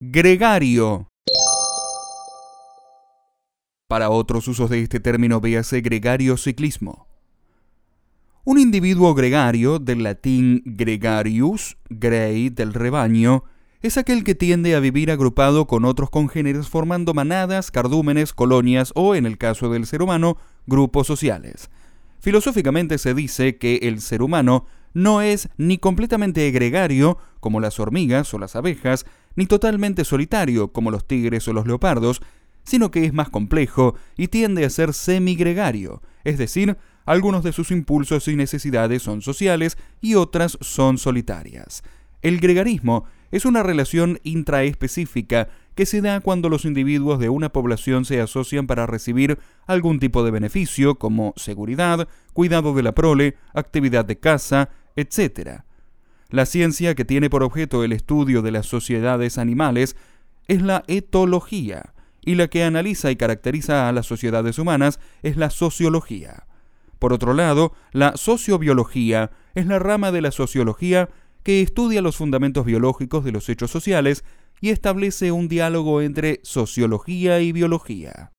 Gregario. Para otros usos de este término véase gregario ciclismo. Un individuo gregario, del latín gregarius, grey, del rebaño, es aquel que tiende a vivir agrupado con otros congéneres formando manadas, cardúmenes, colonias o, en el caso del ser humano, grupos sociales. Filosóficamente se dice que el ser humano no es ni completamente gregario, como las hormigas o las abejas, ni totalmente solitario, como los tigres o los leopardos, sino que es más complejo y tiende a ser semigregario, es decir, algunos de sus impulsos y necesidades son sociales y otras son solitarias. El gregarismo es una relación intraespecífica que se da cuando los individuos de una población se asocian para recibir algún tipo de beneficio como seguridad, cuidado de la prole, actividad de casa, etc. La ciencia que tiene por objeto el estudio de las sociedades animales es la etología, y la que analiza y caracteriza a las sociedades humanas es la sociología. Por otro lado, la sociobiología es la rama de la sociología que estudia los fundamentos biológicos de los hechos sociales y establece un diálogo entre sociología y biología.